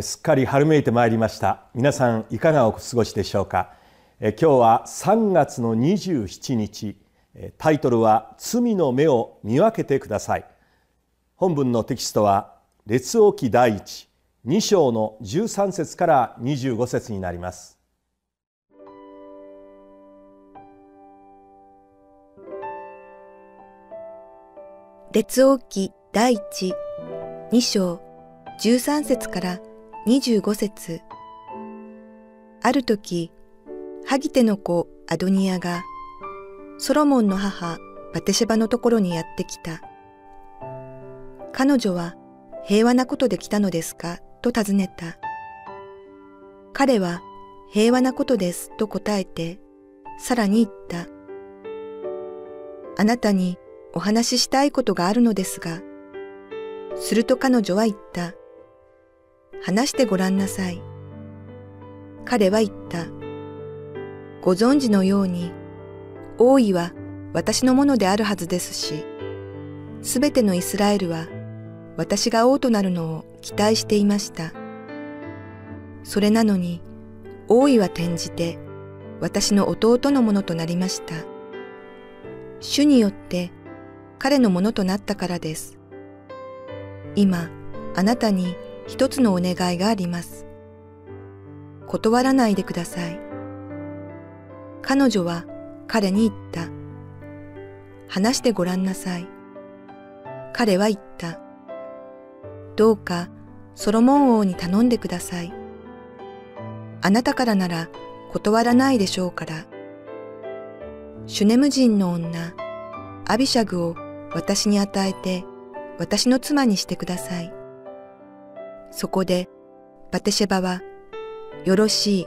すっかり春めいてまいりました。皆さんいかがお過ごしでしょうか？え今日は3月の27日。タイトルは罪の目を見分けてください。本文のテキストは列王記第一2章の13節から25節になります。列王記第一2章13節から25節25節ある時、ハギテの子アドニアが、ソロモンの母バテシェバのところにやってきた。彼女は平和なことで来たのですか？と尋ねた。彼は平和なことですと答えて、さらに言った。あなたにお話ししたいことがあるのですが、すると彼女は言った。話してごらんなさい。彼は言った。ご存知のように、王位は私のものであるはずですし、すべてのイスラエルは私が王となるのを期待していました。それなのに、王位は転じて私の弟のものとなりました。主によって彼のものとなったからです。今、あなたに一つのお願いがあります。断らないでください。彼女は彼に言った。話してごらんなさい。彼は言った。どうかソロモン王に頼んでください。あなたからなら断らないでしょうから。シュネム人の女、アビシャグを私に与えて私の妻にしてください。そこでバテシェバは、よろしい、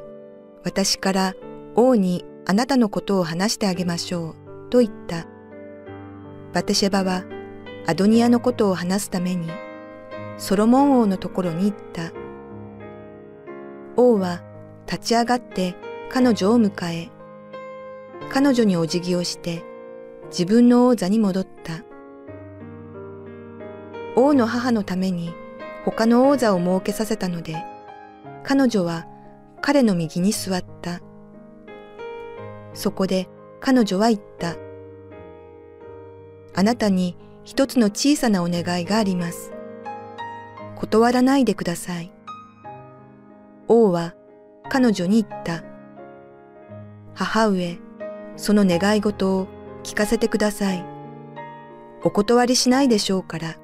私から王にあなたのことを話してあげましょう、と言った。バテシェバはアドニアのことを話すために、ソロモン王のところに行った。王は立ち上がって彼女を迎え、彼女にお辞儀をして自分の王座に戻った。王の母のために他の王座を設けさせたので、彼女は彼の右に座った。そこで彼女は言った。あなたに一つの小さなお願いがあります。断らないでください。王は彼女に言った。母上、その願い事を聞かせてください。お断りしないでしょうから。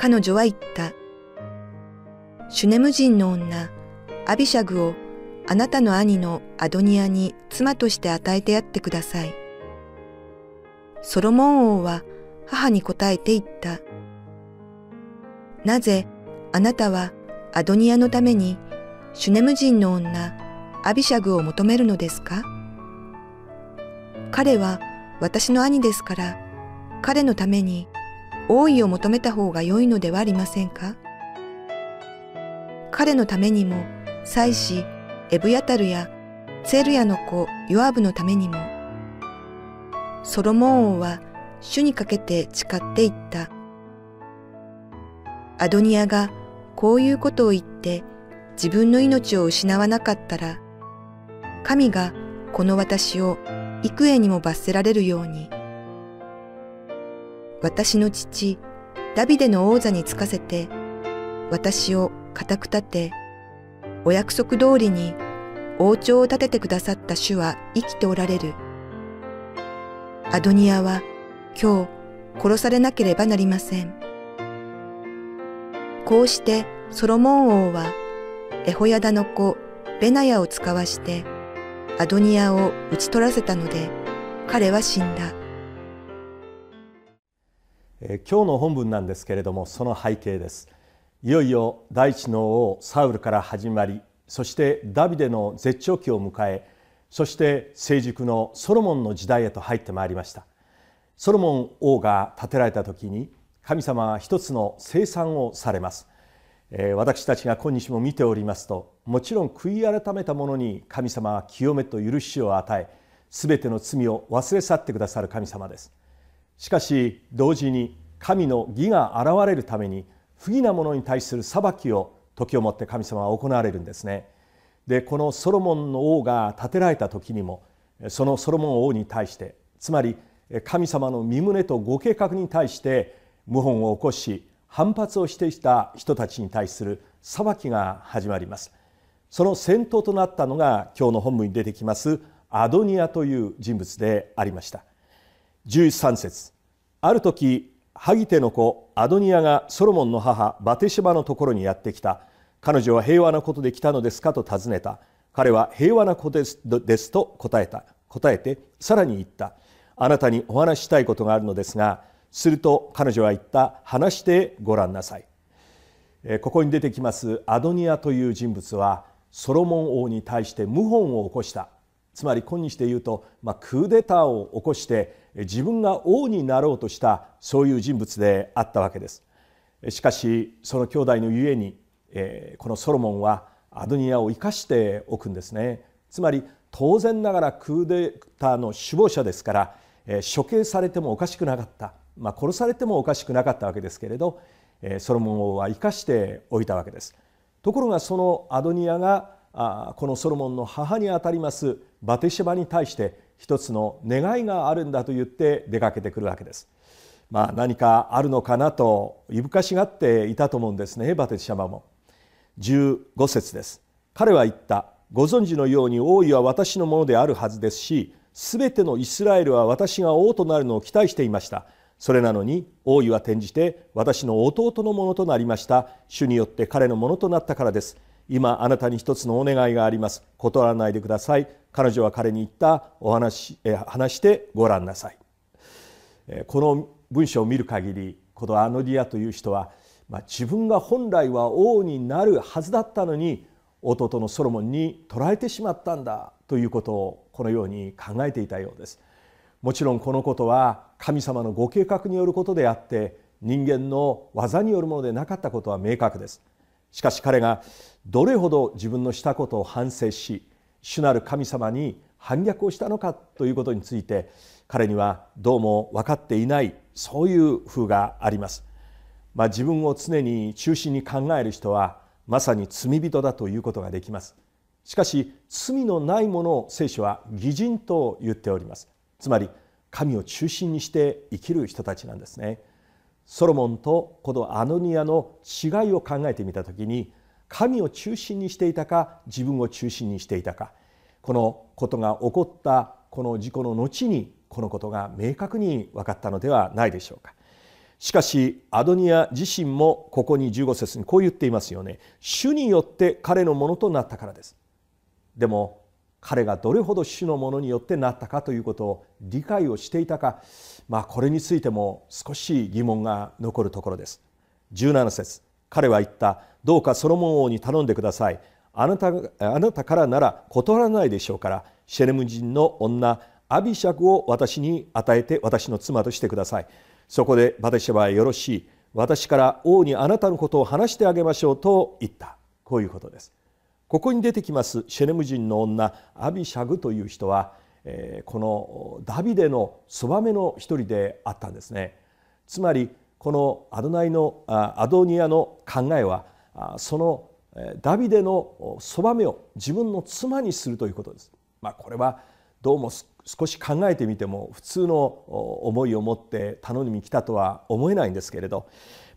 彼女は言った。シュネム人の女、アビシャグをあなたの兄のアドニアに妻として与えてやってください。ソロモン王は母に答えて言った。なぜあなたはアドニアのためにシュネム人の女、アビシャグを求めるのですか？彼は私の兄ですから、彼のために王位を求めた方が良いのではありませんか？彼のためにも、祭司、エブヤタルや、セルヤの子、ヨアブのためにも、ソロモン王は主にかけて誓っていった。アドニアがこういうことを言って自分の命を失わなかったら、神がこの私を幾重にも罰せられるように、私の父、ダビデの王座につかせて、私を固く立て、お約束通りに王朝を立ててくださった主は生きておられる。アドニアは今日殺されなければなりません。こうしてソロモン王はエホヤダの子ベナヤを使わしてアドニアを討ち取らせたので彼は死んだ。え今日の本文なんですけれどもその背景です。いよいよ第一の王サウルから始まりそしてダビデの絶頂期を迎えそして成熟のソロモンの時代へと入ってまいりました。ソロモン王が建てられた時に神様は一つの生産をされます、私たちが今日も見ておりますともちろん悔い改めた者に神様は清めと許しを与え全ての罪を忘れ去ってくださる神様です。しかし同時に神の義が現れるために不義な者に対する裁きを時をもって神様は行われるんですね。でこのソロモンの王が建てられた時にもそのソロモン王に対してつまり神様の身旨とご計画に対して謀反を起こし反発をしていた人たちに対する裁きが始まりますその先頭となったのが今日の本文に出てきますアドニアという人物でありました13節。ある時ハギテの子アドニアがソロモンの母バテシバのところにやってきた。彼女は平和なことで来たのですか？と尋ねた。彼は平和なことですと答えた。答えてさらに言った。あなたにお話したいことがあるのですがすると彼女は言った。話してごらんなさい。ここに出てきますアドニアという人物はソロモン王に対して謀反を起こした。つまり今日で言うと、まあ、クーデターを起こして自分が王になろうとしたそういう人物であったわけです。しかしその兄弟のゆえに、え、このソロモンはアドニアを生かしておくんですね。つまり当然ながらクーデターの首謀者ですから、え、処刑されてもおかしくなかった、まあ、殺されてもおかしくなかったわけですけれど、え、ソロモン王は生かしておいたわけです。ところがそのアドニアがあこのソロモンの母にあたりますバテシバに対して一つの願いがあるんだと言って出かけてくるわけです。まあ、何かあるのかなといぶかしがっていたと思うんですねバテシバも。15節です。彼は言ったご存知のように王位は私のものであるはずですしすべてのイスラエルは私が王となるのを期待していました。それなのに王位は転じて私の弟のものとなりました主によって彼のものとなったからです今あなたに一つのお願いがあります。断らないでください。彼女は彼に言ったお話え話してごらんなさい。この文章を見る限りこのアノディアという人は、まあ、自分が本来は王になるはずだったのに弟のソロモンに捕らえてしまったんだということをこのように考えていたようです。もちろんこのことは神様のご計画によることであって人間の技によるものでなかったことは明確です。しかし彼がどれほど自分のしたことを反省し主なる神様に反逆をしたのかということについて彼にはどうも分かっていないそういう風があります。まあ、自分を常に中心に考える人はまさに罪人だということができます。しかし罪のないものを聖書は義人と言っております。つまり神を中心にして生きる人たちなんですね。ソロモンとこのアノニアの違いを考えてみた時に神を中心にしていたか自分を中心にしていたかこのことが起こったこの事故の後にこのことが明確に分かったのではないでしょうか。しかしアドニア自身もここに15節にこう言っていますよね。主によって彼のものとなったからです。でも彼がどれほど主のものによってなったかということを理解をしていたか、まあ、これについても少し疑問が残るところです。17節彼は言った。どうかソロモン王に頼んでください。あなたあなたからなら断らないでしょうからシェレム人の女アビシャクを私に与えて私の妻としてください。そこでバテシェバはよろしい。私から王にあなたのことを話してあげましょうと言った。こういうことです。ここに出てきますシェレム人の女アビシャグという人はこのダビデのそばめの一人であったんですねつまりこのアドナイのアドニアの考えはそのダビデのそばめを自分の妻にするということです。まあ、これはどうも少し考えてみても普通の思いを持って頼みに来たとは思えないんですけれど、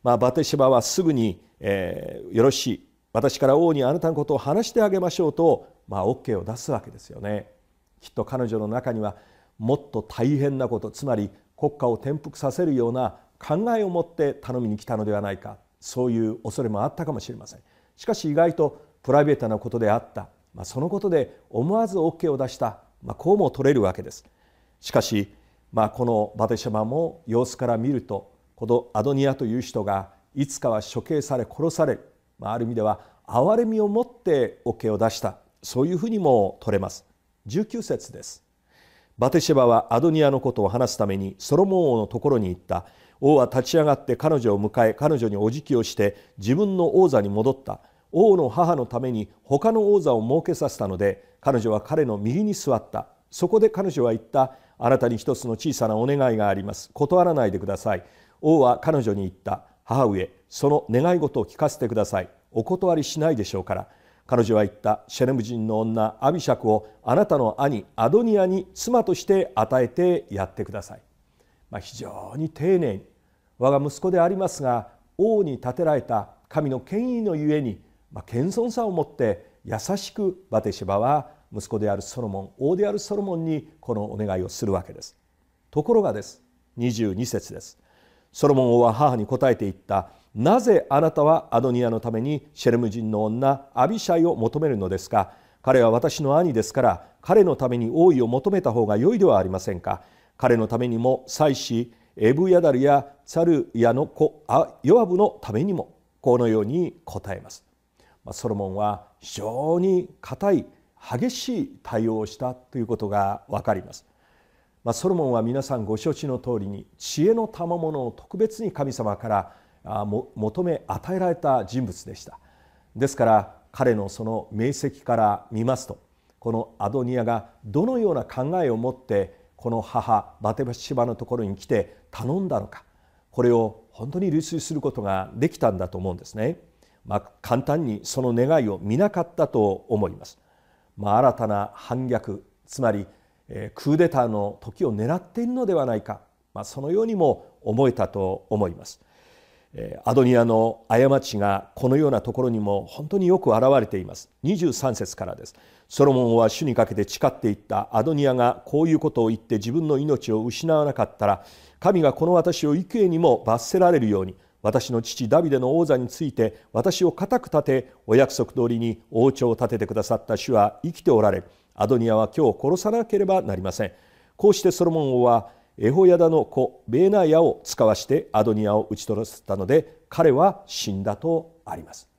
まあ、バテシバはすぐに、えー、よろしい私から王にあなたのことを話してあげましょうと、まあ、OK を出すわけですよね。きっと彼女の中にはもっと大変なことつまり国家を転覆させるような考えを持って頼みに来たのではないか。そういう恐れもあったかもしれません。しかし意外とプライベートなことであった、まあ、そのことで思わず OK を出した、まあ、こうも取れるわけです。しかし、まあ、このバテシャバも様子から見るとこのアドニアという人がいつかは処刑され殺される、まあ、ある意味では憐れみを持って OK を出した。そういうふうにも取れます。19節です。バテシェバはアドニアのことを話すためにソロモン王のところに行った。王は立ち上がって彼女を迎え彼女にお辞儀をして自分の王座に戻った。王の母のために他の王座を設けさせたので彼女は彼の右に座った。そこで彼女は言った。あなたに一つの小さなお願いがあります。断らないでください。王は彼女に言った。母上その願い事を聞かせてください。お断りしないでしょうから。彼女は言った。シェレム人の女アビシャクをあなたの兄アドニアに妻として与えてやってください、まあ、非常に丁寧に。我が息子でありますが王に立てられた神の権威のゆえに、まあ、謙遜さを持って優しくバテシバは息子であるソロモン王であるソロモンにこのお願いをするわけです。ところがです。22節です。ソロモン王は母に答えて言った。なぜあなたはアドニアのためにシェレム人の女アビシャイを求めるのですか？彼は私の兄ですから彼のために王位を求めた方が良いではありませんか？彼のためにも妻子エブヤダルやツァルヤの子ヨアブのためにもこのように答えます。ソロモンは非常に固い激しい対応をしたということが分かります。まあ、ソロモンは皆さんご承知の通りに知恵の賜物を特別に神様から求め与えられた人物でしたですから彼のその明晰から見ますとこのアドニアがどのような考えを持ってこの母バテバシバのところに来て頼んだのかこれを本当に類推することができたんだと思うんですね。まあ、簡単にその願いを見なかったと思います。まあ、新たな反逆つまりクーデターの時を狙っているのではないか、まあ、そのようにも思えたと思います。アドニアの過ちがこのようなところにも本当によく現れています。23節からです。ソロモンは主にかけて誓っていった。アドニアがこういうことを言って自分の命を失わなかったら神がこの私を幾重にも罰せられるように私の父ダビデの王座について私を固く立てお約束通りに王朝を立ててくださった主は生きておられアドニアは今日殺さなければなりません。こうしてソロモン王はエホヤダの子ベーナヤを使わしてアドニアを討ち取らせたので彼は死んだとあります。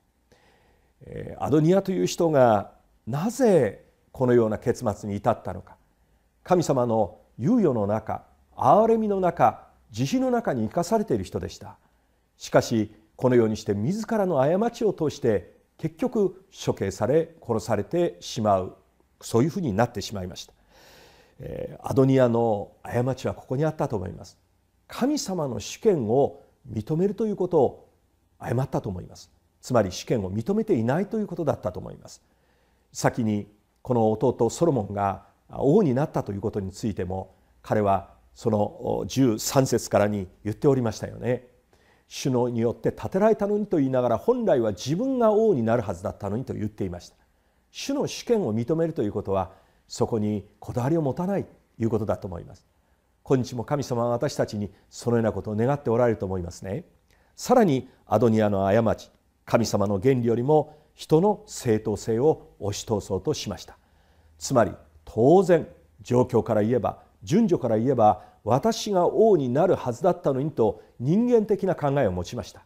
アドニアという人がなぜこのような結末に至ったのか。神様の猶予の中憐れみの中慈悲の中に生かされている人でした。しかしこのようにして自らの過ちを通して結局処刑され殺されてしまう。そういうふうになってしまいました、えアドニアの過ちはここにあったと思います。神様の主権を認めるということを誤ったと思います。つまり主権を認めていないということだったと思います。先にこの弟ソロモンが王になったということについても彼はその13節からに言っておりましたよね。主のによって建てられたのにと言いながら本来は自分が王になるはずだったのにと言っていました。主の主権を認めるということはそこにこだわりを持たないということだと思います。今日も神様は私たちにそのようなことを願っておられると思いますね。さらにアドニアの過ち神様の原理よりも人の正当性を押し通そうとしました。つまり当然状況から言えば順序から言えば私が王になるはずだったのにと人間的な考えを持ちました。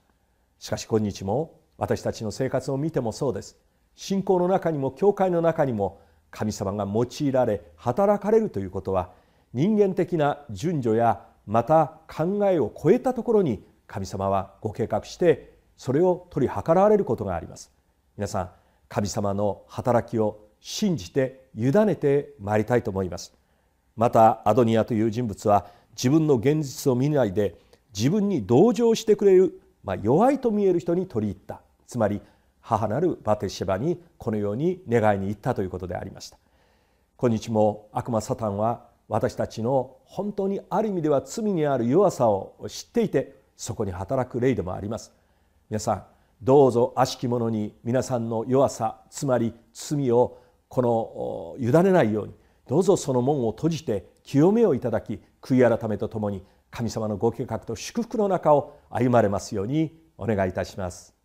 しかし今日も私たちの生活を見てもそうです。信仰の中にも教会の中にも神様が用いられ働かれるということは人間的な順序やまた考えを超えたところに神様はご計画してそれを取り計らわれることがあります。皆さん神様の働きを信じて委ねてまいりたいと思います。またアドニアという人物は自分の現実を見ないで自分に同情してくれる、まあ、弱いと見える人に取り入った。つまり母なるバテシェバにこのように願いに行ったということでありました。今日も悪魔サタンは私たちの本当にある意味では罪にある弱さを知っていてそこに働く霊でもあります。皆さんどうぞ悪しき者に皆さんの弱さつまり罪をこの委ねないようにどうぞその門を閉じて清めをいただき悔い改めとともに神様のご計画と祝福の中を歩まれますようにお願いいたします。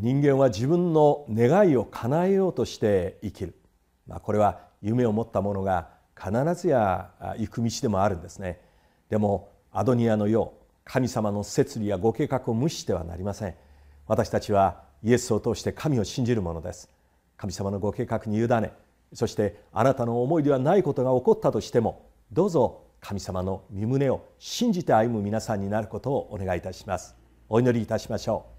人間は自分の願いを叶えようとして生きる、まあ、これは夢を持った者が必ずや行く道でもあるんですね。でもアドニアのよう神様の摂理やご計画を無視してはなりません。私たちはイエスを通して神を信じるものです。神様のご計画に委ねそしてあなたの思いではないことが起こったとしてもどうぞ神様の身旨を信じて歩む皆さんになることをお願いいたします。お祈りいたしましょう。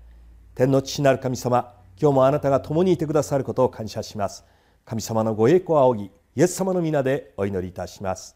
天の父なる神様今日もあなたが共にいてくださることを感謝します。神様のご栄光を仰ぎイエス様の皆でお祈りいたします。